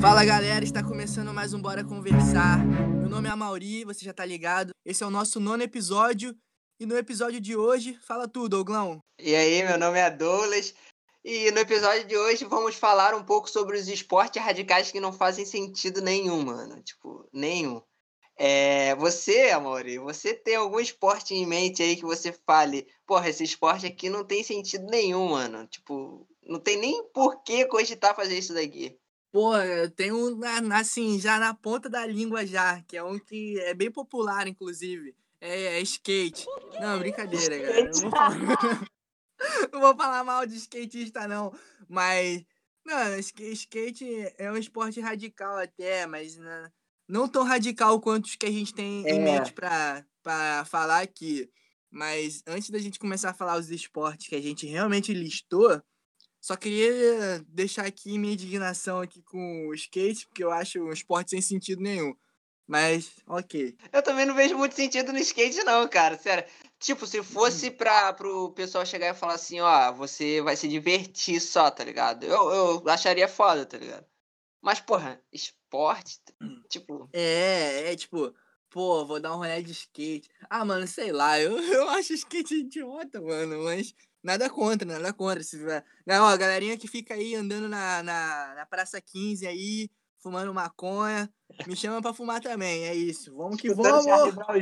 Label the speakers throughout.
Speaker 1: Fala galera, está começando mais um Bora Conversar. Meu nome é Amauri, você já tá ligado. Esse é o nosso nono episódio. E no episódio de hoje, fala tudo, Douglão.
Speaker 2: E aí, meu nome é Douglas. E no episódio de hoje vamos falar um pouco sobre os esportes radicais que não fazem sentido nenhum, mano. Tipo, nenhum. É, você, Amori, você tem algum esporte em mente aí que você fale, porra, esse esporte aqui não tem sentido nenhum, mano. Tipo, não tem nem por que cogitar fazer isso daqui.
Speaker 1: Pô, eu tenho assim, já na ponta da língua já, que é um que é bem popular, inclusive. É, é skate. Não, brincadeira, cara. Não vou, falar... não vou falar mal de skatista, não. Mas, não, skate é um esporte radical até, mas não tão radical quanto os que a gente tem é. em mente pra, pra falar aqui. Mas antes da gente começar a falar os esportes que a gente realmente listou, só queria deixar aqui minha indignação aqui com o skate, porque eu acho um esporte sem sentido nenhum. Mas, ok.
Speaker 2: Eu também não vejo muito sentido no skate, não, cara. Sério. Tipo, se fosse hum. pra, pro pessoal chegar e falar assim, ó, você vai se divertir só, tá ligado? Eu, eu acharia foda, tá ligado? Mas, porra, esporte, hum. tipo.
Speaker 1: É, é tipo, pô, vou dar um rolê de skate. Ah, mano, sei lá, eu, eu acho skate idiota, mano, mas nada contra, nada contra. Se, não, a galerinha que fica aí andando na, na, na Praça 15 aí, fumando maconha, me chama pra fumar também, é isso. Vamos que vamos!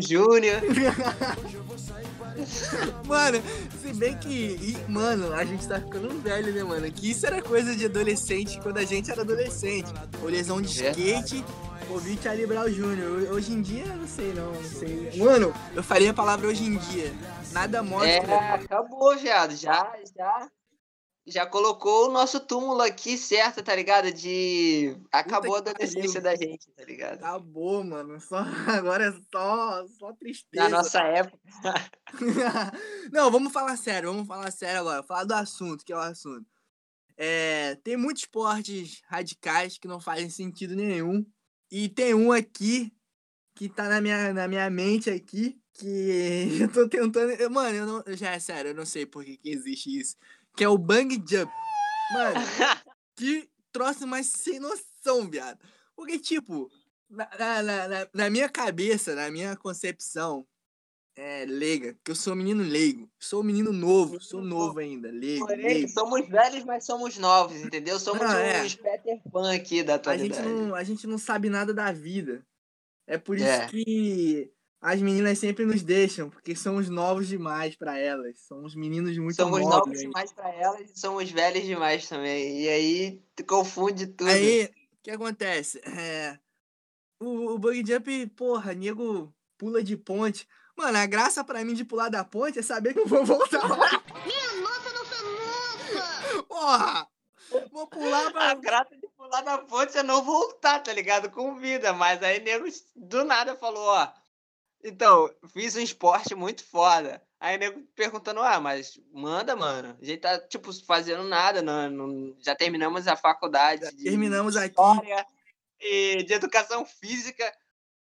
Speaker 2: Júnior.
Speaker 1: mano, se bem que, mano, a gente tá ficando velho, né, mano? Que isso era coisa de adolescente quando a gente era adolescente. O lesão de skate, ouvir Charlie Brown Jr. Hoje em dia, não sei não, não sei. Mano, eu falei a palavra hoje em dia. Nada mostra.
Speaker 2: É, acabou, viado. Já, já já colocou o nosso túmulo aqui certo, tá ligado? De. Acabou a adolescência da gente, tá ligado?
Speaker 1: Acabou, mano. Só... Agora é só, só tristeza.
Speaker 2: Na nossa época.
Speaker 1: Não, vamos falar sério, vamos falar sério agora. Falar do assunto, que é o assunto. É, tem muitos esportes radicais que não fazem sentido nenhum. E tem um aqui que tá na minha, na minha mente aqui. Que eu tô tentando. Mano, eu não. Já é sério, eu não sei por que, que existe isso que é o Bang Jump. Mano, que troço mais sem noção, viado. Porque, tipo, na, na, na, na minha cabeça, na minha concepção, é, leiga, que eu sou um menino leigo, sou um menino novo, sou novo ainda, leigo.
Speaker 2: Porém,
Speaker 1: leigo.
Speaker 2: somos velhos, mas somos novos, entendeu? Somos ah, é. uns Peter Pan aqui da atualidade.
Speaker 1: A gente, não, a gente não sabe nada da vida. É por isso é. que as meninas sempre nos deixam, porque somos novos demais para elas. Somos meninos muito
Speaker 2: somos
Speaker 1: novos.
Speaker 2: Somos novos demais para elas e somos velhos demais também. E aí confunde tudo.
Speaker 1: Aí, o que acontece? É, o, o bug jump, porra, nego pula de ponte. Mano, a graça para mim de pular da ponte é saber que eu vou voltar lá.
Speaker 3: Minha nossa, não sou nossa!
Speaker 1: Porra! Vou pular pra...
Speaker 2: A graça de pular da ponte é não voltar, tá ligado? Com vida. Mas aí nego do nada falou, ó então, fiz um esporte muito foda. Aí o nego perguntando, ah, mas manda, mano. A gente tá, tipo, fazendo nada, não, não já terminamos a faculdade. Já
Speaker 1: terminamos
Speaker 2: de
Speaker 1: aqui.
Speaker 2: História e de educação física.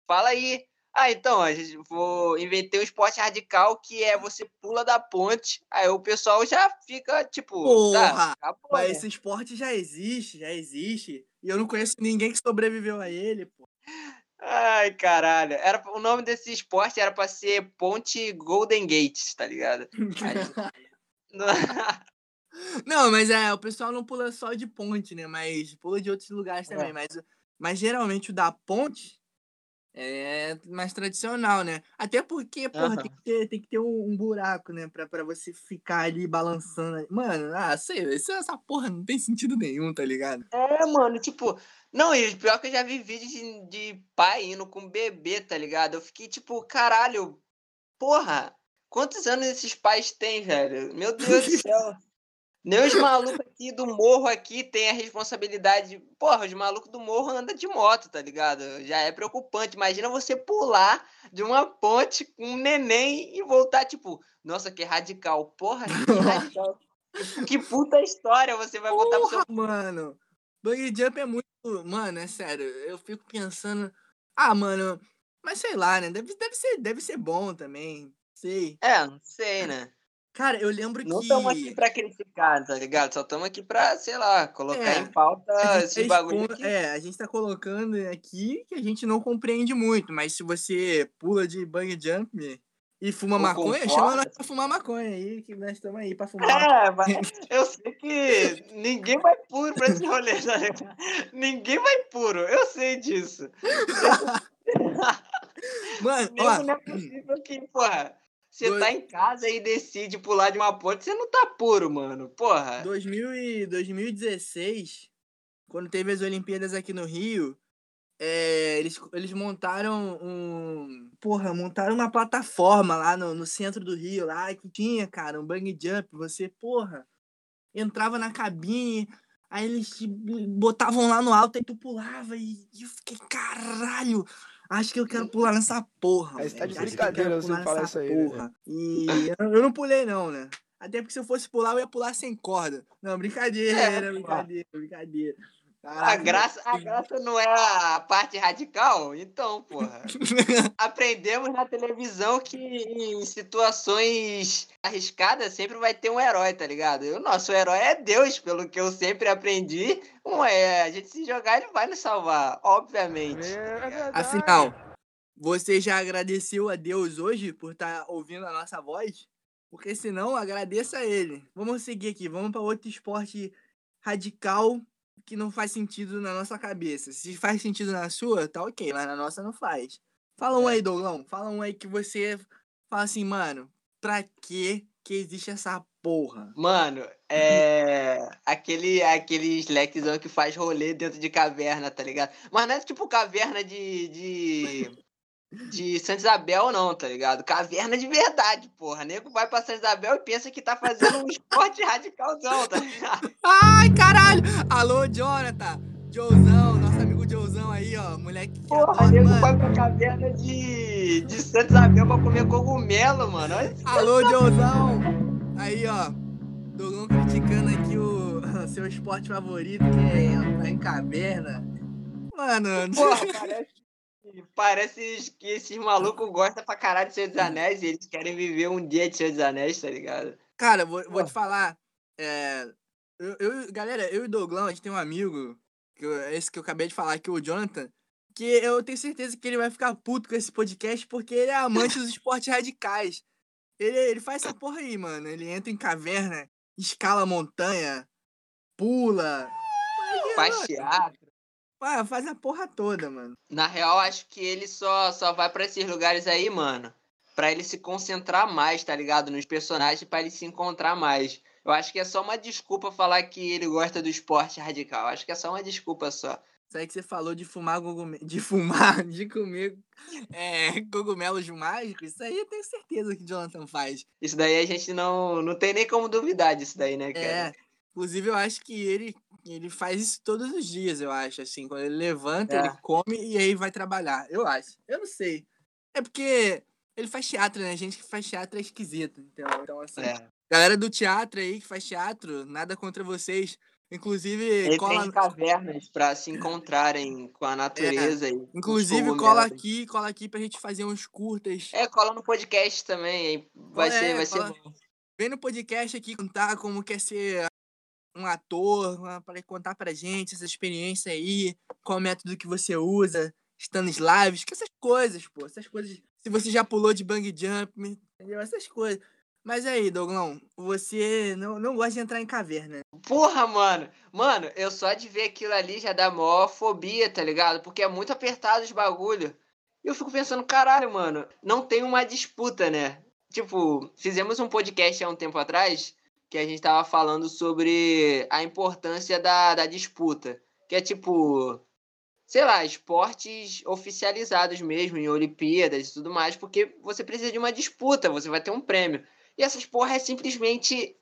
Speaker 2: Fala aí. Ah, então, a gente vou inventar um esporte radical que é você pula da ponte. Aí o pessoal já fica, tipo,
Speaker 1: tá, Porra, tá, acabou, mas né? esse esporte já existe, já existe. E eu não conheço ninguém que sobreviveu a ele, pô.
Speaker 2: Ai, caralho. Era, o nome desse esporte era pra ser Ponte Golden Gate, tá ligado?
Speaker 1: não, mas é, o pessoal não pula só de ponte, né? Mas pula de outros lugares também. É. Mas, mas geralmente o da ponte é mais tradicional, né? Até porque, porra, uhum. tem que ter, tem que ter um, um, buraco, né? Pra, pra você ficar ali balançando. Mano, ah, sei, essa porra não tem sentido nenhum, tá ligado?
Speaker 2: É, mano, tipo, não, e pior que eu já vi vídeos de, de pai indo com bebê, tá ligado? Eu fiquei tipo, caralho, porra, quantos anos esses pais têm, velho? Meu Deus do céu. Nem os malucos aqui do morro aqui têm a responsabilidade. Porra, os malucos do morro andam de moto, tá ligado? Já é preocupante. Imagina você pular de uma ponte com um neném e voltar, tipo, nossa, que radical. Porra, que radical. que puta história você vai contar pro seu.
Speaker 1: Mano, Bungee Jump é muito. Mano, é sério. Eu fico pensando. Ah, mano. Mas sei lá, né? Deve, deve, ser, deve ser bom também. Sei.
Speaker 2: É, não sei, né?
Speaker 1: Cara, eu lembro
Speaker 2: Não
Speaker 1: que.
Speaker 2: estamos aqui pra criticar, tá ligado? Só estamos aqui pra, sei lá, colocar
Speaker 1: É,
Speaker 2: em pauta
Speaker 1: gente
Speaker 2: esse
Speaker 1: fez
Speaker 2: bagulho
Speaker 1: con-
Speaker 2: aqui.
Speaker 1: É, a gente tá colocando aqui que a gente não compreende muito, mas se você pula de bang jump e fuma
Speaker 2: Ou
Speaker 1: maconha,
Speaker 2: concorda.
Speaker 1: chama nós pra fumar maconha aí, que nós estamos aí pra fumar.
Speaker 2: É, mas eu sei que ninguém vai puro pra esse rolê, tá ligado? Ninguém vai puro, eu sei disso.
Speaker 1: Mano,
Speaker 2: Mesmo
Speaker 1: ó,
Speaker 2: não é possível que, porra, você
Speaker 1: Dois-
Speaker 2: tá em casa e decide pular de uma ponte, você não tá puro, mano. Porra.
Speaker 1: 2000 e 2016, quando teve as Olimpíadas aqui no Rio, é, eles, eles montaram um. Porra, montaram uma plataforma lá no, no centro do Rio, lá que tinha, cara, um bang jump. Você, porra, entrava na cabine, aí eles te botavam lá no alto e tu pulava. E, e eu fiquei, caralho! Acho que eu quero pular nessa porra.
Speaker 4: Aí você tá de
Speaker 1: que
Speaker 4: brincadeira você falar isso aí, né?
Speaker 1: porra. E eu, não pulei, não, né? Até porque se eu fosse pular, eu ia pular sem corda. Não, brincadeira,
Speaker 2: É, pô.
Speaker 1: brincadeira, brincadeira.
Speaker 2: A
Speaker 1: Caraca.
Speaker 2: graça, a graça não é a parte radical? Então, porra. Aprendemos na televisão que em situações arriscadas sempre vai ter um herói, tá ligado? E o nosso herói é Deus, pelo que eu sempre aprendi. Um é, a gente se jogar, ele vai nos salvar, obviamente.
Speaker 4: É verdade.
Speaker 1: Afinal, você já agradeceu a Deus hoje por estar ouvindo a nossa voz? Porque senão, agradeça a ele. Vamos seguir aqui, vamos para outro esporte radical que não faz sentido na nossa cabeça. Se faz sentido na sua, tá ok, mas na nossa não faz. Fala um
Speaker 2: É.
Speaker 1: aí, Douglas. Fala um aí que você fala assim, mano, pra que que existe essa porra?
Speaker 2: Mano, é. Aquele, aquele slackzão que faz rolê dentro de caverna, tá ligado? Mas não é tipo caverna de. de. De Santa Isabel, não, tá ligado? Caverna de verdade, porra. Nego vai pra Santa Isabel e pensa que tá fazendo um esporte radicalzão, tá ligado?
Speaker 1: Ai, caralho! Alô, Jonathan! Joezão, nosso amigo Joezão aí, ó. Moleque que
Speaker 2: Porra,
Speaker 1: adora,
Speaker 2: nego
Speaker 1: mano.
Speaker 2: vai pra caverna de. de Santa Isabel pra comer cogumelo, mano. Olha.
Speaker 1: Alô, Joezão! Aí, ó. Douglas criticando aqui o seu esporte favorito, que é entrar em caverna. Mano,
Speaker 2: Porra, parece. Parece que esses malucos gostam pra caralho de Senhor dos Anéis e eles querem viver um dia de Senhor dos Anéis, tá ligado?
Speaker 1: cara, vou, vou te falar. É, eu, eu- galera, eu e o Douglas, a gente tem um amigo, que eu- esse que eu acabei de falar aqui, o Jonathan, que eu tenho certeza que ele vai ficar puto com esse podcast porque ele é amante dos esportes radicais. Ele, ele faz essa porra aí, mano. Ele entra em caverna, escala montanha, pula.
Speaker 2: Faz teatro.
Speaker 1: Ah, faz a porra toda, mano.
Speaker 2: Na real, acho que ele só, só vai pra esses lugares aí, mano. Pra ele se concentrar mais, tá ligado? Nos personagens, pra ele se encontrar mais. Eu acho que é só uma desculpa falar que ele gosta do esporte radical. Acho que é só uma desculpa só.
Speaker 1: Isso aí que você falou de fumar cogumelo. De fumar, de comer é, cogumelos mágicos, isso aí eu tenho certeza que o Jonathan faz.
Speaker 2: Isso daí a gente não, não tem nem como duvidar disso daí, né, cara?
Speaker 1: É. Inclusive, eu acho que ele, ele faz isso todos os dias, eu acho. Assim, quando ele levanta,
Speaker 2: É.
Speaker 1: ele come e aí vai trabalhar. Eu acho. Eu não sei. É porque ele faz teatro, né? Gente que faz teatro é esquisito. Então, então assim.
Speaker 2: É.
Speaker 1: Galera do teatro aí que faz teatro, nada contra vocês. Inclusive,
Speaker 2: Ele
Speaker 1: cola.
Speaker 2: tem cavernas pra se encontrarem com a natureza. e com os
Speaker 1: Inclusive, cola aqui, cola aqui pra gente fazer uns curtas.
Speaker 2: É, cola no podcast também. Vai
Speaker 1: Cola-
Speaker 2: ser,
Speaker 1: é,
Speaker 2: vai ser
Speaker 1: cola-
Speaker 2: bom.
Speaker 1: Vem no podcast aqui contar como quer ser um ator, para contar pra gente essa experiência aí, qual método que você usa, que essas coisas, pô, essas coisas. Se você já pulou de bang jump, entendeu? Essas coisas. Mas aí, Douglão, você não, não gosta de entrar em caverna.
Speaker 2: Porra, mano. Mano, eu só de ver aquilo ali já dá maior fobia, tá ligado? Porque é muito apertado os bagulho. E eu fico pensando, caralho, mano, não tem uma disputa, né? Tipo, fizemos um podcast há um tempo atrás que a gente tava falando sobre a importância da, da disputa. Que é tipo, sei lá, esportes oficializados mesmo, em Olimpíadas e tudo mais, porque você precisa de uma disputa, você vai ter um prêmio. E essas porra é simplesmente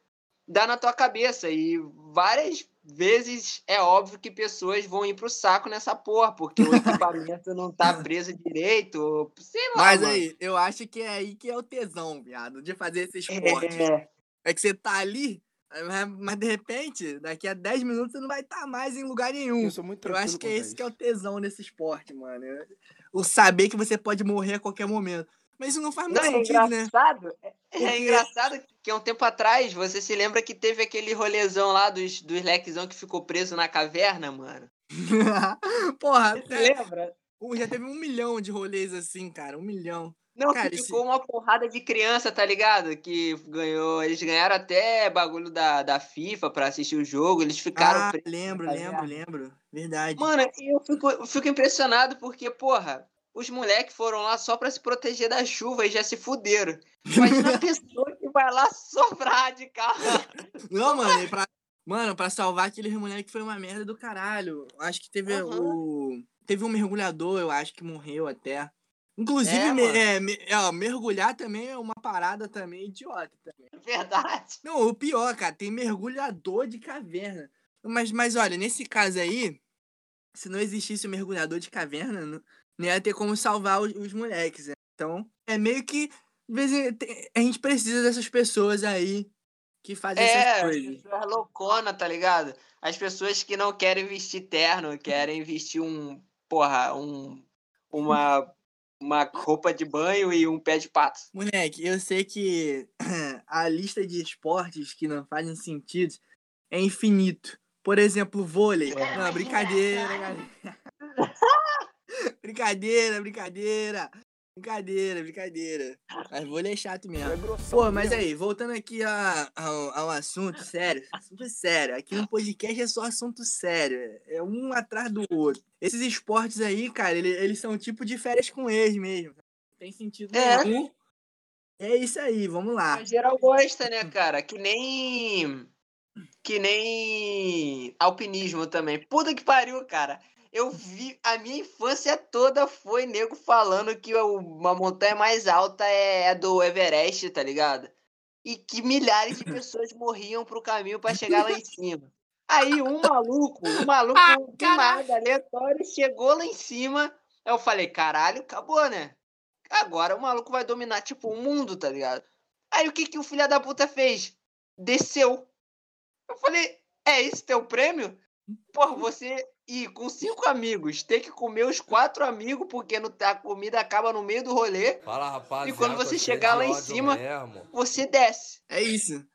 Speaker 2: dar na tua cabeça. E várias vezes é óbvio que pessoas vão ir pro saco nessa porra, porque o equipamento não tá preso direito, ou sei lá.
Speaker 1: Mas
Speaker 2: mano.
Speaker 1: aí, eu acho que é aí que é o tesão, viado, de fazer esse esporte.
Speaker 2: É,
Speaker 1: É que você tá ali, mas, mas de repente, daqui a 10 minutos você não vai estar mais em lugar nenhum.
Speaker 4: Eu sou muito
Speaker 1: Eu acho que é esse que é o tesão desse esporte, mano. O saber que você pode morrer a qualquer momento. Mas isso não faz muito
Speaker 2: Não, é
Speaker 1: sentido, né?
Speaker 2: engraçado. É,
Speaker 1: Porque-
Speaker 2: é engraçado que há um tempo atrás, você se lembra que teve aquele rolezão lá dos, dos lequezão que ficou preso na caverna, mano?
Speaker 1: Porra,
Speaker 2: Você
Speaker 1: é,
Speaker 2: lembra?
Speaker 1: um- já teve um milhão de rolês assim, cara. Um milhão.
Speaker 2: Não,
Speaker 1: Cara,
Speaker 2: que
Speaker 1: esse-
Speaker 2: ficou uma porrada de criança, tá ligado? Que ganhou. Eles ganharam até bagulho da, da FIFA pra assistir o jogo. Eles ficaram.
Speaker 1: Ah,
Speaker 2: presos
Speaker 1: lembro,
Speaker 2: na
Speaker 1: lembro, lembro. Verdade.
Speaker 2: Mano, eu fico, eu fico impressionado porque, porra, os moleques foram lá só pra se proteger da chuva e já se fuderam. Imagina a pessoa que vai lá soprar de carro.
Speaker 1: Não, mano, pra, mano, pra salvar aquele moleque foi uma merda do caralho. Acho que teve
Speaker 2: Aham.
Speaker 1: o. Teve um mergulhador, eu acho que morreu até. Inclusive,
Speaker 2: É,
Speaker 1: me- é, me- é, ó, mergulhar também é uma parada também idiota. Também.
Speaker 2: Verdade.
Speaker 1: Não, o pior, cara, tem mergulhador de caverna. Mas, mas olha, nesse caso aí, se não existisse o mergulhador de caverna, não, não ia ter como salvar os, os moleques. né? Então, é meio que. A gente precisa dessas pessoas aí que fazem essas
Speaker 2: É, as
Speaker 1: coisas.
Speaker 2: pessoas loucona, tá ligado? As pessoas que não querem vestir terno, querem vestir um, porra, um, uma, uma roupa de banho e um pé de pato.
Speaker 1: Moleque, eu sei que a lista de esportes que não fazem sentido é infinito. Por exemplo, vôlei. Não, brincadeira, galera. brincadeira, brincadeira. Brincadeira, brincadeira. Mas vôlei é chato mesmo. Pô, mas aí, voltando aqui a- ao, ao assunto sério, assunto sério. Aqui no podcast é só assunto sério. É um atrás do outro. Esses esportes aí, cara, ele- eles são tipo de férias com ex mesmo. Não tem sentido
Speaker 2: É.
Speaker 1: nenhum. É isso aí, vamos lá.
Speaker 2: A geral gosta, né, cara? Que nem. Que nem. Alpinismo também. Puta que pariu, cara. Eu vi. A minha infância toda foi nego falando que uma montanha mais alta é a do Everest, tá ligado? E que milhares de pessoas morriam pro caminho pra chegar lá em cima. Aí um maluco, um maluco
Speaker 1: Ah, caralho.
Speaker 2: nada, aleatório, chegou lá em cima. Eu falei, caralho, acabou, né? Agora o maluco vai dominar, tipo, o mundo, tá ligado? Aí o que, que o filho da puta fez? Desceu. Eu falei, é esse teu prêmio? Porra, você ir com cinco amigos, ter que comer os quatro amigos, porque no- a comida acaba no meio do rolê,
Speaker 4: Fala, rapaziada.
Speaker 2: E quando você chegar lá em cima-
Speaker 4: Mesmo.
Speaker 2: você desce.
Speaker 1: É isso.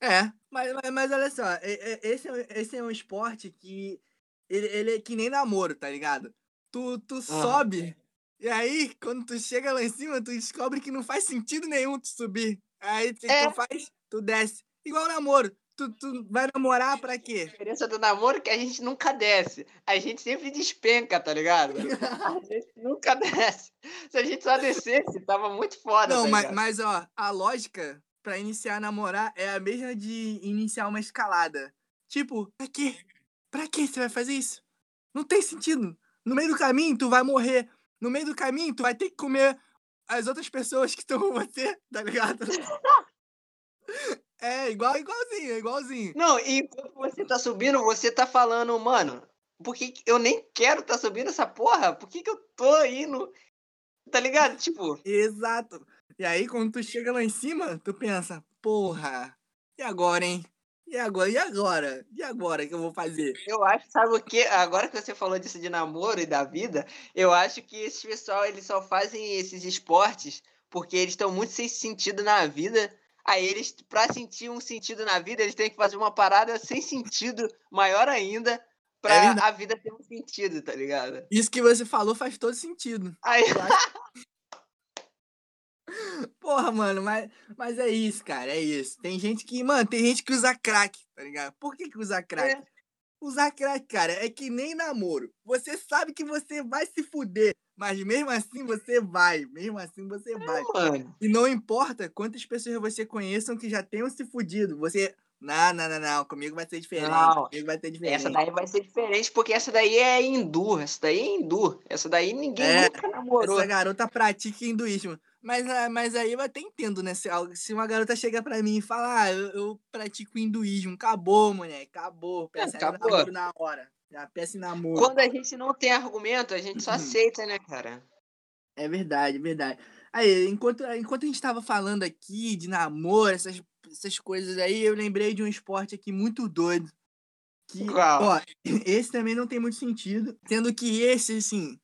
Speaker 1: É, mas, mas, mas olha só, esse, é, um- esse é um esporte que ele, ele é que nem namoro, tá ligado? Tu, tu sobe, e aí, quando tu chega lá em cima, tu descobre que não faz sentido nenhum tu subir. Aí o que
Speaker 2: É.
Speaker 1: tu faz? Tu desce. Igual namoro. Tu, tu vai namorar pra quê?
Speaker 2: A diferença do namoro é que a gente nunca desce. A gente sempre despenca, tá ligado? A gente nunca desce. Se a gente só descesse, tava muito foda.
Speaker 1: Não,
Speaker 2: tá
Speaker 1: mas, mas ó, a lógica pra iniciar a namorar é a mesma de iniciar uma escalada. Tipo, pra quê? Pra que você vai fazer isso? Não tem sentido. No meio do caminho, tu vai morrer. No meio do caminho, tu vai ter que comer as outras pessoas que estão com você, tá ligado? É, igual, igualzinho, é igualzinho.
Speaker 2: Não, e enquanto você tá subindo, você tá falando, mano, por que que eu nem quero tá subindo essa porra? Por que que eu tô indo? Tá ligado? Tipo,
Speaker 1: Exato. E aí, quando tu chega lá em cima, tu pensa, porra, e agora, hein? E agora? E agora? E agora que eu vou fazer?
Speaker 2: eu acho, sabe o quê? Agora que você falou disso de namoro e da vida, eu acho que esses pessoal, eles só fazem esses esportes porque eles estão muito sem sentido na vida. Aí eles, pra sentir um sentido na vida, eles têm que fazer uma parada sem sentido, maior ainda, pra
Speaker 1: É
Speaker 2: a vida ter um sentido, tá ligado?
Speaker 1: Isso que você falou faz todo sentido.
Speaker 2: Aí,
Speaker 1: Porra, mano, mas, mas é isso, cara, é isso. Tem gente que, mano, tem gente que usa crack, tá ligado? Por que que usa crack?
Speaker 2: É.
Speaker 1: Usar crack, cara, é que nem namoro. Você sabe que você vai se fuder, mas mesmo assim você vai, mesmo assim você vai.
Speaker 2: mano.
Speaker 1: E não importa quantas pessoas você conheçam que já tenham se fudido, você... Não, não, não, não, comigo vai ser diferente,
Speaker 2: Não,
Speaker 1: comigo vai ser diferente.
Speaker 2: Essa daí vai ser diferente, porque essa daí é hindu. Essa daí é hindu. Essa daí ninguém
Speaker 1: É,
Speaker 2: nunca namorou.
Speaker 1: Essa garota pratica hinduísmo. Mas, ah, mas aí eu até entendo, né? Se, se uma garota chega pra mim e fala, ah, eu, eu pratico hinduísmo, acabou, moleque, acabou. Peça em
Speaker 2: acabou.
Speaker 1: namoro na hora. Já peça em namoro.
Speaker 2: Quando a gente não tem argumento, a gente só
Speaker 1: Uhum.
Speaker 2: aceita, né, cara?
Speaker 1: É verdade, é verdade. Aí, enquanto, enquanto a gente tava falando aqui de namoro, essas, essas coisas aí, eu lembrei de um esporte aqui muito doido. Que,
Speaker 2: Qual?
Speaker 1: ó, esse também não tem muito sentido. Sendo que esse, assim,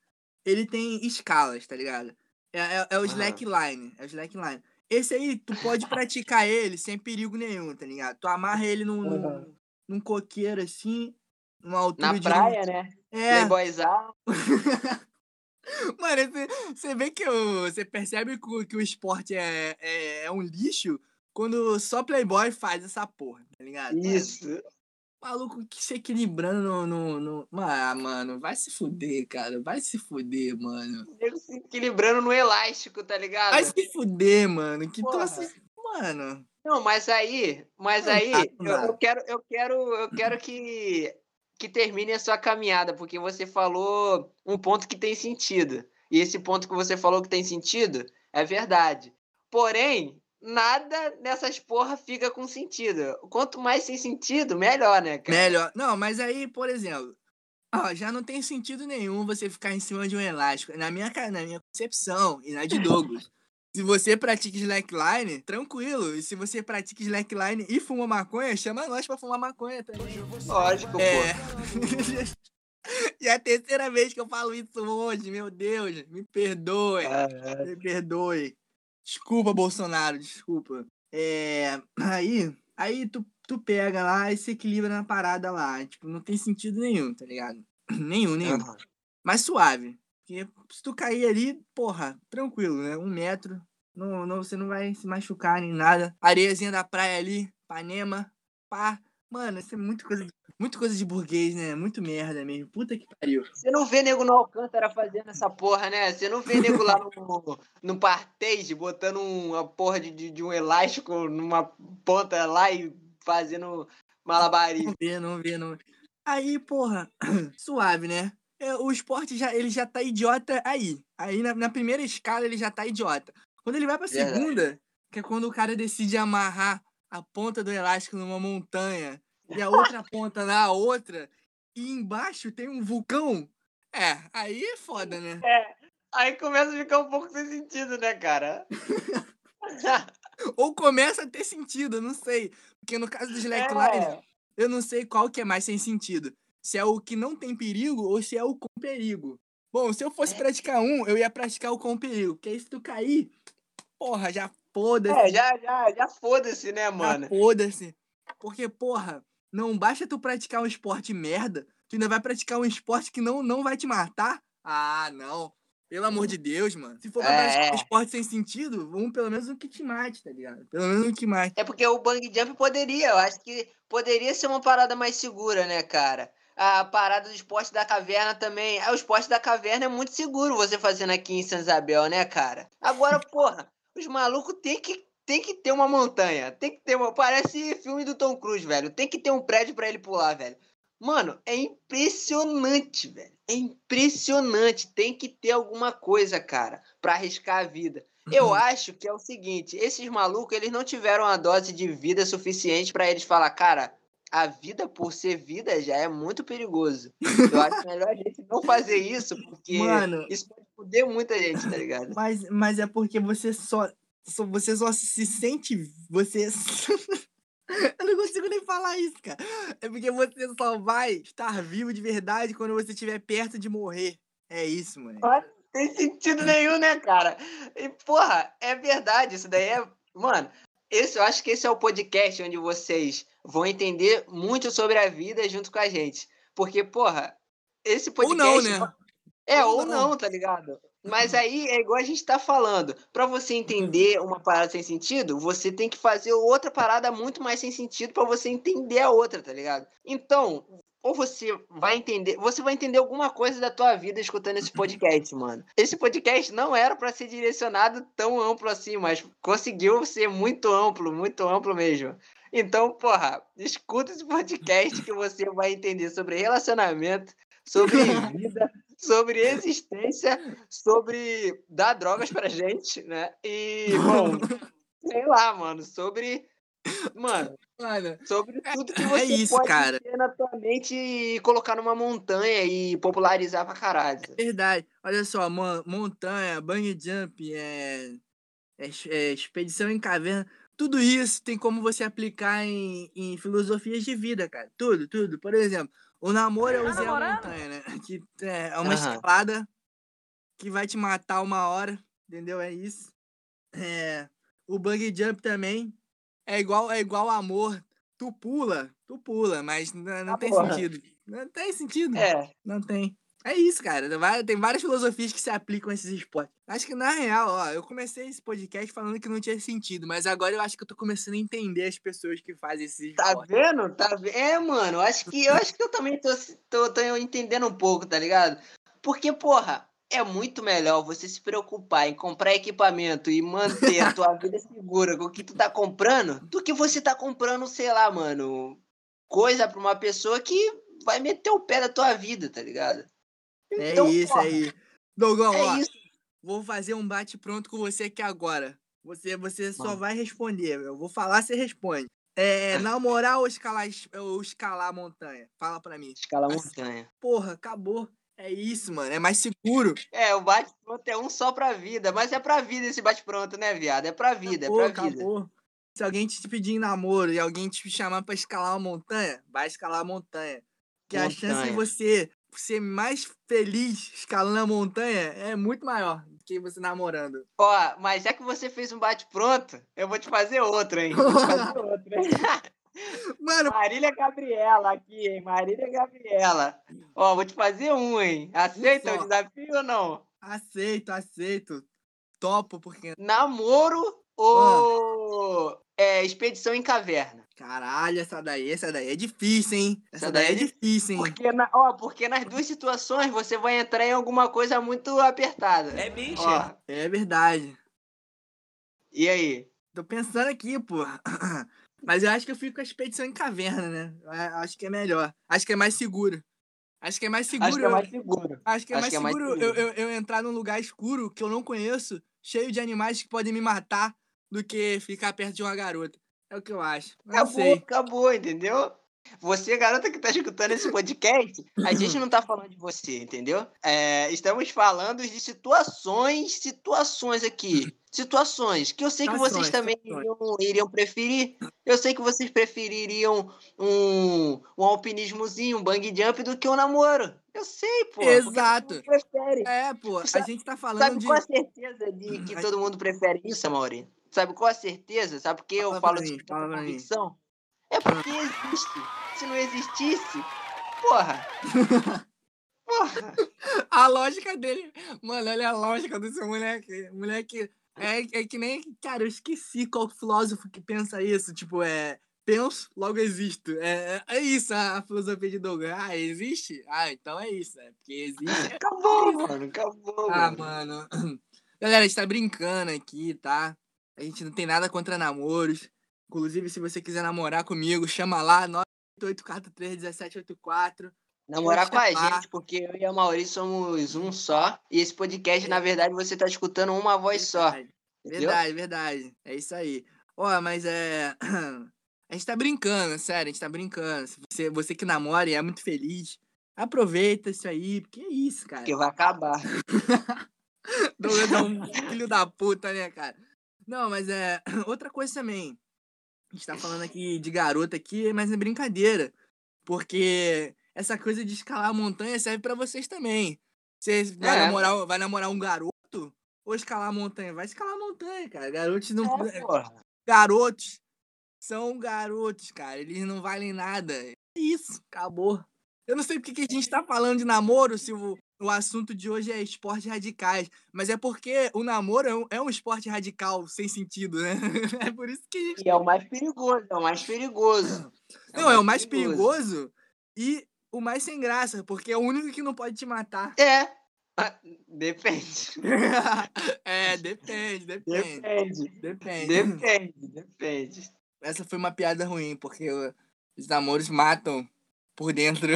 Speaker 1: ele tem escalas, tá ligado? É, é, é o slackline. É o slackline. Esse aí, tu pode praticar ele sem perigo nenhum, tá ligado? Tu amarra ele num, num,
Speaker 4: Aham.
Speaker 1: num coqueiro assim, numa altura
Speaker 2: Na
Speaker 1: de.
Speaker 2: praia, né?
Speaker 1: É,
Speaker 2: Playboyzão.
Speaker 1: Mano, você- vê que o, você percebe que o, que o esporte é, é, é um lixo quando só Playboy faz essa porra, tá ligado?
Speaker 2: Isso.
Speaker 1: Maluco que se equilibrando no, no, no- Ah, mano, vai se fuder, cara. Vai se fuder, mano.
Speaker 2: Ele se equilibrando no elástico, tá ligado?
Speaker 1: Vai se fuder, mano. Que
Speaker 2: Porra.
Speaker 1: troço. Mano.
Speaker 2: Não, mas aí, mas
Speaker 1: Não
Speaker 2: aí, eu, eu quero, eu quero, eu quero que que termine a sua caminhada, porque você falou um ponto que tem sentido. E esse ponto que você falou que tem sentido é verdade. Porém, nada nessas porra fica com sentido. Quanto mais sem sentido, melhor, né, cara?
Speaker 1: Melhor. Não, mas aí, por exemplo, ó, já não tem sentido nenhum você ficar em cima de um elástico. Na minha, na minha concepção e na de Douglas. Se você pratica slackline, tranquilo. E se você pratica slackline e fuma maconha, chama nós pra fumar maconha também.
Speaker 2: Lógico,
Speaker 1: É.
Speaker 2: pô.
Speaker 1: e é a terceira vez que eu falo isso hoje, meu Deus. Me perdoe.
Speaker 2: É.
Speaker 1: Me perdoe. Desculpa, Bolsonaro, desculpa. É, aí, aí tu, tu pega lá e se equilibra na parada lá. Tipo, não tem sentido nenhum, tá ligado? Nenhum, nenhum.
Speaker 2: Aham.
Speaker 1: Mas suave. Porque se tu cair ali, porra, tranquilo, né? Um metro. Não, não, você não vai se machucar nem nada. Areiazinha da praia ali, Panema, pá. Mano, isso é muito coisa, de- muito coisa de burguês, né? Muito merda mesmo. Puta que pariu.
Speaker 2: Você não vê nego no Alcântara fazendo essa porra, né? Você não vê nego lá no, no partage botando uma porra de, de, de um elástico numa ponta lá e fazendo malabarismo.
Speaker 1: Não vê, não vê, não. Aí, porra, suave, né? É, O esporte já, ele já tá idiota aí. Aí na, na primeira escala ele já tá idiota. Quando ele vai pra
Speaker 2: Verdade.
Speaker 1: segunda, que é quando o cara decide amarrar a ponta do elástico numa montanha e a outra ponta na outra, e embaixo tem um vulcão. É, aí é foda, né?
Speaker 2: É, aí começa a ficar um pouco sem sentido, né, cara?
Speaker 1: Ou começa a ter sentido, eu não sei. Porque no caso do slackline,
Speaker 2: É.
Speaker 1: eu não sei qual que é mais sem sentido. Se é o que não tem perigo ou se é o com perigo. Bom, se eu fosse praticar um, eu ia praticar o com perigo. Porque aí se tu cair, porra, já foda-se.
Speaker 2: É, já, já, já foda-se, né,
Speaker 1: já
Speaker 2: mano?
Speaker 1: foda-se. Porque, porra, não basta tu praticar um esporte merda, tu ainda vai praticar um esporte que não, não vai te matar? Ah, não. Pelo amor de Deus, mano. Se for pra
Speaker 2: É,
Speaker 1: praticar um
Speaker 2: é.
Speaker 1: esporte sem sentido, um pelo menos um que te mate, tá ligado? Pelo menos um que mate.
Speaker 2: É porque o bang jump poderia, eu acho que poderia ser uma parada mais segura, né, cara? A parada do esporte da caverna também. Ah, o esporte da caverna é muito seguro você fazendo aqui em São Isabel, né, cara? Agora, porra, os malucos tem que, tem que ter uma montanha. Tem que ter uma. Parece filme do Tom Cruise, velho. Tem que ter um prédio pra ele pular, velho. Mano, é impressionante, velho. É impressionante. Tem que ter alguma coisa, cara, pra arriscar a vida. Eu acho que é o seguinte, esses malucos, eles não tiveram a dose de vida suficiente pra eles falar, cara, a vida por ser vida já é muito perigoso. Eu acho melhor a gente não fazer isso, porque
Speaker 1: Mano.
Speaker 2: isso pode foder muita gente, tá ligado?
Speaker 1: Mas, mas é porque você só- Você só se sente. Você. Eu não consigo nem falar isso, cara. É porque você só vai estar vivo de verdade quando você estiver perto de morrer. É isso, mano.
Speaker 2: Não tem sentido nenhum, né, cara? E, porra, é verdade, isso daí é. Mano, esse, eu acho que esse é o podcast onde vocês vão entender muito sobre a vida junto com a gente. Porque, porra, esse
Speaker 1: Ou
Speaker 2: podcast.
Speaker 1: não, né?
Speaker 2: É,
Speaker 1: Ou
Speaker 2: ou
Speaker 1: não.
Speaker 2: não, tá ligado? Mas aí é igual a gente tá falando. Pra você entender uma parada sem sentido, você tem que fazer outra parada muito mais sem sentido pra você entender a outra, tá ligado? Então, ou você vai entender, você vai entender alguma coisa da tua vida escutando esse podcast, mano. Esse podcast não era pra ser direcionado tão amplo assim, mas conseguiu ser muito amplo, muito amplo mesmo. Então, porra, escuta esse podcast que você vai entender sobre relacionamento, sobre vida, sobre existência, sobre dar drogas pra gente, né? E, bom, sei lá, mano, sobre. Mano,
Speaker 1: Mano,
Speaker 2: sobre tudo que
Speaker 1: é
Speaker 2: você
Speaker 1: isso,
Speaker 2: pode
Speaker 1: cara.
Speaker 2: ter na tua mente e colocar numa montanha e popularizar pra caralho.
Speaker 1: verdade. Olha só, mon- montanha, bang jump, é, é, é expedição em caverna. Tudo isso tem como você aplicar em, em filosofias de vida, cara. Tudo, tudo. Por exemplo, o namoro é o Zé Montanha, né? Que é uma
Speaker 2: Aham.
Speaker 1: escalada que vai te matar uma hora, entendeu? É isso. É, o bungee jump também é igual é igual amor. Tu pula, tu pula, mas não, não
Speaker 2: Ah,
Speaker 1: tem
Speaker 2: porra.
Speaker 1: sentido. Não tem sentido.
Speaker 2: É,
Speaker 1: Não tem. É isso, cara. Tem várias filosofias que se aplicam a esses esportes. Acho que, na real, ó, eu comecei esse podcast falando que não tinha sentido, mas agora eu acho que eu tô começando a entender as pessoas que fazem esses
Speaker 2: tá
Speaker 1: esportes.
Speaker 2: vendo? Tá ve- É, mano, acho que, eu acho que eu também tô, tô, tô entendendo um pouco, tá ligado? Porque, porra, é muito melhor você se preocupar em comprar equipamento e manter a tua vida segura com o que tu tá comprando do que você tá comprando, sei lá, mano, coisa pra uma pessoa que vai meter o pé da tua vida, tá ligado?
Speaker 1: É
Speaker 2: Então,
Speaker 1: isso
Speaker 2: porra,
Speaker 1: aí. Dogão, ó,
Speaker 2: É isso.
Speaker 1: vou fazer um bate-pronto com você aqui agora. Você, você só
Speaker 2: Mano.
Speaker 1: vai responder. Eu vou falar, você responde. É, namorar ou escalar, es- ou escalar a montanha? Fala pra mim.
Speaker 2: Escalar montanha.
Speaker 1: Porra, acabou. É isso, mano. É mais seguro.
Speaker 2: É, o bate-pronto é um só pra vida, mas é pra vida esse bate-pronto, né, viado? É pra vida,
Speaker 1: acabou,
Speaker 2: é pra vida.
Speaker 1: acabou. Se alguém te pedir em namoro e alguém te chamar pra escalar uma montanha, vai escalar a montanha. Porque a chance de você ser mais feliz escalando a montanha é muito maior do que você namorando.
Speaker 2: Ó, mas já que você fez um bate-pronto, eu vou te fazer outro, hein? Vou te fazer outro, hein?
Speaker 1: Mano,
Speaker 2: Marília Gabriela aqui, hein? Marília Gabriela. Ó, vou te fazer um, hein? Aceita o desafio ou não?
Speaker 1: aceito, aceito. Topo, porque.
Speaker 2: Namoro ou é, expedição em caverna?
Speaker 1: Caralho, essa daí, essa daí é difícil, hein? Essa,
Speaker 2: Essa
Speaker 1: daí,
Speaker 2: daí
Speaker 1: é
Speaker 2: é
Speaker 1: difícil, hein?
Speaker 2: Porque, na, ó, porque nas duas situações você vai entrar em alguma coisa muito apertada.
Speaker 4: É bicha.
Speaker 2: Ó,
Speaker 1: É verdade.
Speaker 2: e aí?
Speaker 1: Tô pensando aqui, pô. Mas eu acho que eu fico com a expedição em caverna, né? Eu Acho que é melhor. Acho que é mais seguro. Acho que é mais seguro.
Speaker 2: Acho que é mais seguro.
Speaker 1: Acho que é
Speaker 2: Acho
Speaker 1: mais
Speaker 2: que é mais
Speaker 1: seguro eu,
Speaker 2: seguro.
Speaker 1: eu, eu entrar num lugar escuro que eu não conheço, cheio de animais que podem me matar, do que ficar perto de uma garota. É o que eu acho. Não
Speaker 2: Acabou,
Speaker 1: sei.
Speaker 2: acabou, entendeu? Você, garota que tá escutando esse podcast, a gente não tá falando de você, entendeu? É, estamos falando de situações, situações aqui. Situações que eu sei que vocês
Speaker 1: Situações,
Speaker 2: também
Speaker 1: situações.
Speaker 2: iriam, iriam preferir. Eu sei que vocês prefeririam um, um alpinismozinho, um bang jump do que um namoro. Eu sei, pô.
Speaker 1: Exato.
Speaker 2: prefere.
Speaker 1: É, pô, a gente tá falando
Speaker 2: Sabe
Speaker 1: de.
Speaker 2: qual a certeza de que todo mundo prefere isso, Amaury? Sabe qual a certeza? Sabe por que eu falo isso com convicção? É porque existe. Se não existisse, porra. Porra.
Speaker 1: A lógica dele. Mano, olha a lógica desse moleque. Moleque. É, é que nem. Cara, eu esqueci qual filósofo que pensa isso. Tipo, é. Penso, logo existo. É, é, é isso a, a filosofia de Douglas. Ah, existe? Ah, então é isso. É porque existe.
Speaker 2: Acabou, mano. Acabou,
Speaker 1: Ah,
Speaker 2: mano.
Speaker 1: mano. Galera, a gente tá brincando aqui, tá? A gente não tem nada contra namoros. Inclusive, se você quiser namorar comigo, chama lá, 988431784.
Speaker 2: Namorar com a gente, porque eu e a Mauri somos um só. E esse podcast, na verdade, você tá escutando uma voz só.
Speaker 1: Verdade,
Speaker 2: Entendeu?
Speaker 1: verdade, verdade. É isso aí. Ó, mas é. A gente tá brincando, sério, a gente tá brincando. Você, você que namora e é muito feliz, aproveita isso aí, porque é isso, cara.
Speaker 2: Porque vai acabar.
Speaker 1: Douglas é um filho da puta, né, cara? Não, mas é. Outra coisa também. A gente tá falando aqui de garota aqui, mas é brincadeira. Porque essa coisa de escalar a montanha serve pra vocês também. Você vai,
Speaker 2: É.
Speaker 1: namorar, vai namorar um garoto ou escalar a montanha? Vai escalar a montanha, cara. Garotos não.
Speaker 2: É.
Speaker 1: Garotos são garotos, cara. Eles não valem nada. É isso, acabou. Eu não sei porque que a gente tá falando de namoro se o, o assunto de hoje é esportes radicais. Mas é porque o namoro é um, é um esporte radical, sem sentido, né? É por isso que gente.
Speaker 2: E é o mais perigoso, é o mais perigoso.
Speaker 1: Não, é o mais perigoso e o mais sem graça, porque é o único que não pode te matar.
Speaker 2: É. Ah, Depende.
Speaker 1: é, depende, depende.
Speaker 2: Depende.
Speaker 1: Depende.
Speaker 2: Depende, depende.
Speaker 1: Essa foi uma piada ruim, porque os namoros matam por dentro.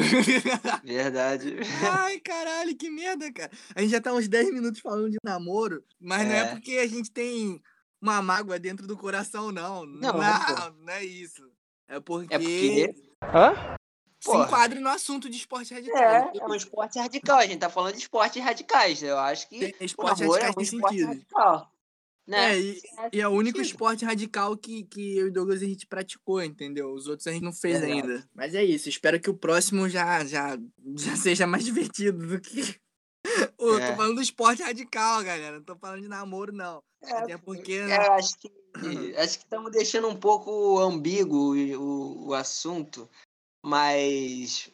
Speaker 2: Verdade.
Speaker 1: Ai, caralho, que merda, cara. A gente já tá uns 10 minutos falando de namoro, mas não é
Speaker 2: É.
Speaker 1: porque a gente tem uma mágoa dentro do coração, não.
Speaker 2: Não,
Speaker 1: não, não é isso. É porque,
Speaker 2: É porque
Speaker 1: se
Speaker 2: Porra.
Speaker 1: enquadra no assunto de esporte radical.
Speaker 2: é, é um esporte radical. A gente tá falando de esportes radicais. Eu acho que
Speaker 1: Tem
Speaker 2: o
Speaker 1: esporte
Speaker 2: namoro
Speaker 1: radical
Speaker 2: é um esporte
Speaker 1: sentido.
Speaker 2: radical. Né?
Speaker 1: É, e, e é o único esporte radical que, que eu e o Douglas a gente praticou, entendeu? Os outros a gente não fez
Speaker 2: Verdade.
Speaker 1: ainda. Mas é isso, espero que o próximo já, já, já seja mais divertido do que, eu
Speaker 2: É.
Speaker 1: tô falando do esporte radical, galera. Não tô falando de namoro, não.
Speaker 2: É,
Speaker 1: Até porque. né,
Speaker 2: É, acho que acho que estamos deixando um pouco ambíguo o, o, o assunto, mas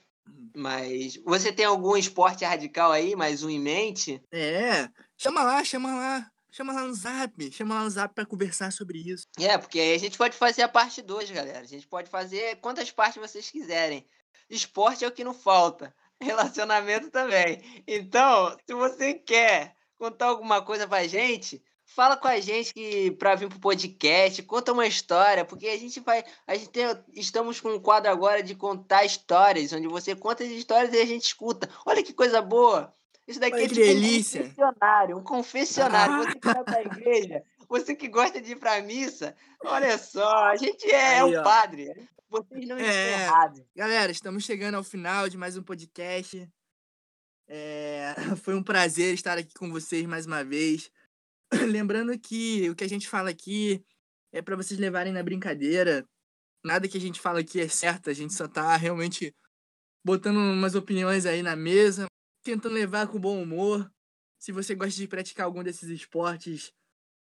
Speaker 2: mas você tem algum esporte radical aí, mais um em mente?
Speaker 1: É. Chama lá, chama lá. Chama lá no zap. Chama lá no zap pra conversar sobre isso.
Speaker 2: É, porque aí a gente pode fazer a parte 2, galera. A gente pode fazer quantas partes vocês quiserem. Esporte é o que não falta. Relacionamento também. Então, se você quer contar alguma coisa pra gente, fala com a gente que pra vir pro podcast, conta uma história, porque a gente vai, a gente tem, estamos com um quadro agora de contar histórias, onde você conta as histórias e a gente escuta. Olha que coisa boa. Isso daqui é
Speaker 1: que
Speaker 2: tipo
Speaker 1: delícia.
Speaker 2: um confessionário, um confessionário.
Speaker 1: Ah.
Speaker 2: Você que vai pra igreja, você que gosta de ir pra missa, olha só, a gente é,
Speaker 1: Aí,
Speaker 2: um
Speaker 1: ó.
Speaker 2: padre. Vocês não estão
Speaker 1: É.
Speaker 2: errados.
Speaker 1: Galera, estamos chegando ao final de mais um podcast. É, Foi um prazer estar aqui com vocês mais uma vez. Lembrando que o que a gente fala aqui é para vocês levarem na brincadeira. Nada que a gente fala aqui é certo, a gente só tá realmente botando umas opiniões aí na mesa, tentando levar com bom humor. Se você gosta de praticar algum desses esportes,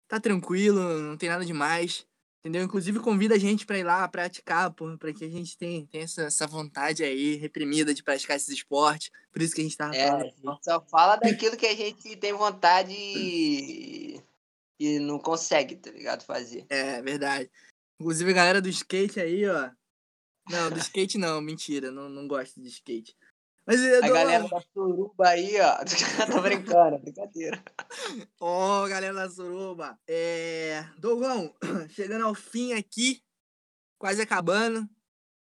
Speaker 1: tá tranquilo, não tem nada demais. Entendeu? Inclusive convida a gente pra ir lá praticar, pô, pra que a gente tenha, tenha essa, essa vontade aí reprimida de praticar esses esportes. Por isso que a gente tava
Speaker 2: É, a
Speaker 1: falando.
Speaker 2: gente só fala daquilo que a gente tem vontade e, e não consegue, tá ligado? Fazer.
Speaker 1: É, verdade. Inclusive a galera do skate aí, ó. Não, do skate não, mentira, não, não gosto de skate. Mas
Speaker 2: A galera da suruba aí, ó. Tô brincando, brincadeira.
Speaker 1: Ó, galera da Suruba. É. Dogão, chegando ao fim aqui, quase acabando.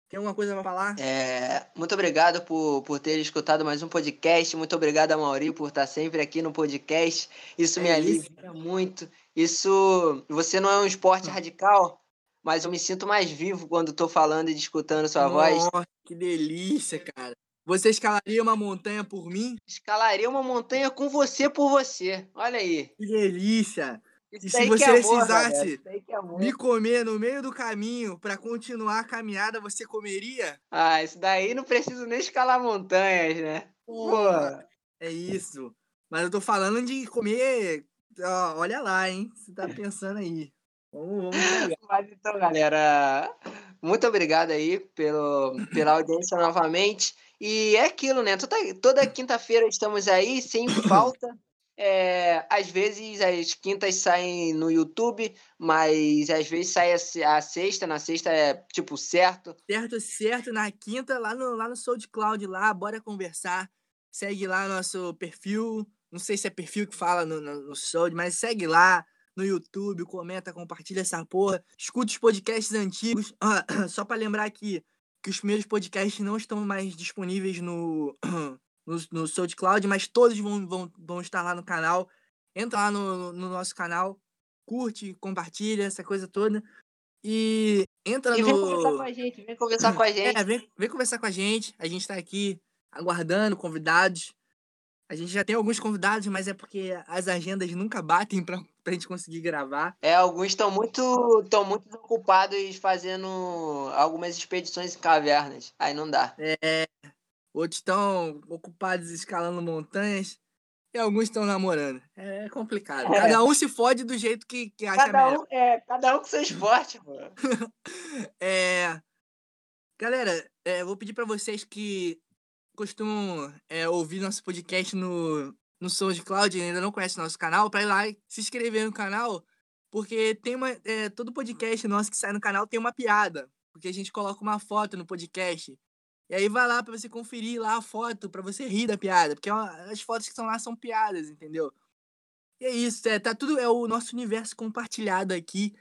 Speaker 1: Tem alguma coisa pra falar?
Speaker 2: É, muito obrigado por, por ter escutado mais um podcast. Muito obrigado a Mauri por estar sempre aqui no podcast. Isso me
Speaker 1: É isso.
Speaker 2: alivia muito. Isso, você não é um esporte radical, mas eu me sinto mais vivo quando tô falando e escutando sua voz.
Speaker 1: Nossa, que delícia, cara. Você escalaria uma montanha por mim?
Speaker 2: Escalaria uma montanha com você por você. Olha aí.
Speaker 1: Que delícia.
Speaker 2: Isso
Speaker 1: E se
Speaker 2: aí
Speaker 1: você
Speaker 2: é amor,
Speaker 1: precisasse
Speaker 2: é.
Speaker 1: Me comer no meio do caminho pra continuar a caminhada, você comeria?
Speaker 2: Ah, isso daí não preciso nem escalar montanhas, né? Pô.
Speaker 1: É isso. Mas eu tô falando de comer. Ó, olha lá, hein? Você tá pensando aí. Vamos, vamos.
Speaker 2: Mas então, galera, muito obrigado aí pelo, pela audiência novamente. E é aquilo, né? Toda, toda quinta-feira estamos aí, sem falta. É, às vezes as quintas saem no YouTube, mas às vezes sai a, a sexta. Na sexta é tipo certo.
Speaker 1: Certo, certo. Na quinta, lá no, lá no SoundCloud, lá, bora conversar. Segue lá nosso perfil. Não sei se é perfil que fala no, no, no Sound, mas segue lá no YouTube, comenta, compartilha essa porra. Escuta os podcasts antigos. Ah, só pra lembrar aqui que os primeiros podcasts não estão mais disponíveis no, no, no SoundCloud, mas todos vão, vão, vão estar lá no canal. Entra lá no, no nosso canal, curte, compartilha, essa coisa toda. E entra
Speaker 2: E vem
Speaker 1: no.
Speaker 2: conversar com a gente, vem conversar com a gente.
Speaker 1: É, vem, vem conversar com a gente. A gente tá aqui aguardando convidados. A gente já tem alguns convidados, mas é porque as agendas nunca batem pra, pra gente conseguir gravar.
Speaker 2: É, alguns estão muito, estão muito ocupados fazendo algumas expedições em cavernas. Aí não dá.
Speaker 1: Outros estão ocupados escalando montanhas. E alguns estão namorando. É complicado.
Speaker 2: É.
Speaker 1: Cada um se fode do jeito que, que acha
Speaker 2: Cada
Speaker 1: melhor.
Speaker 2: um, é, cada um com seu esporte, pô.
Speaker 1: É... Galera, é, vou pedir pra vocês que costumam é, ouvir nosso podcast no, no SoundCloud e ainda não conhecem nosso canal, pra ir lá e se inscrever no canal, porque tem uma. é, todo podcast nosso que sai no canal tem uma piada. Porque a gente coloca uma foto no podcast. E aí vai lá pra você conferir lá a foto, pra você rir da piada. Porque é as fotos que estão lá são piadas, entendeu? E é isso, é, tá tudo. É o nosso universo compartilhado aqui.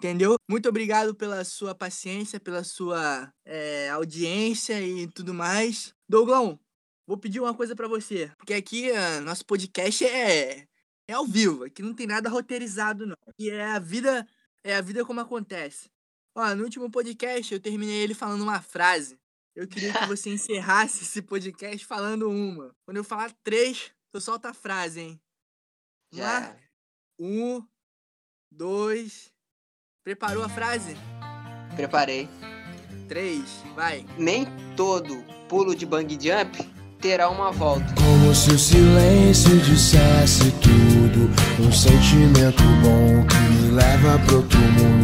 Speaker 1: Entendeu? Muito obrigado pela sua paciência, pela sua é, audiência e tudo mais. Douglão, vou pedir uma coisa pra você. Porque aqui ah, nosso podcast é, é ao vivo. Aqui não tem nada roteirizado, não. E é a vida, é a vida como acontece. Ó, no último podcast eu terminei ele falando uma frase. Eu queria que você encerrasse esse podcast falando uma. Quando eu falar três, tu solta a frase, hein?
Speaker 2: Já.
Speaker 1: Um, dois. Preparou a frase?
Speaker 2: Preparei.
Speaker 1: Três, vai.
Speaker 2: Nem todo pulo de bang jump terá uma volta.
Speaker 4: Como se o silêncio dissesse tudo. Um sentimento bom que me leva pro outro mundo.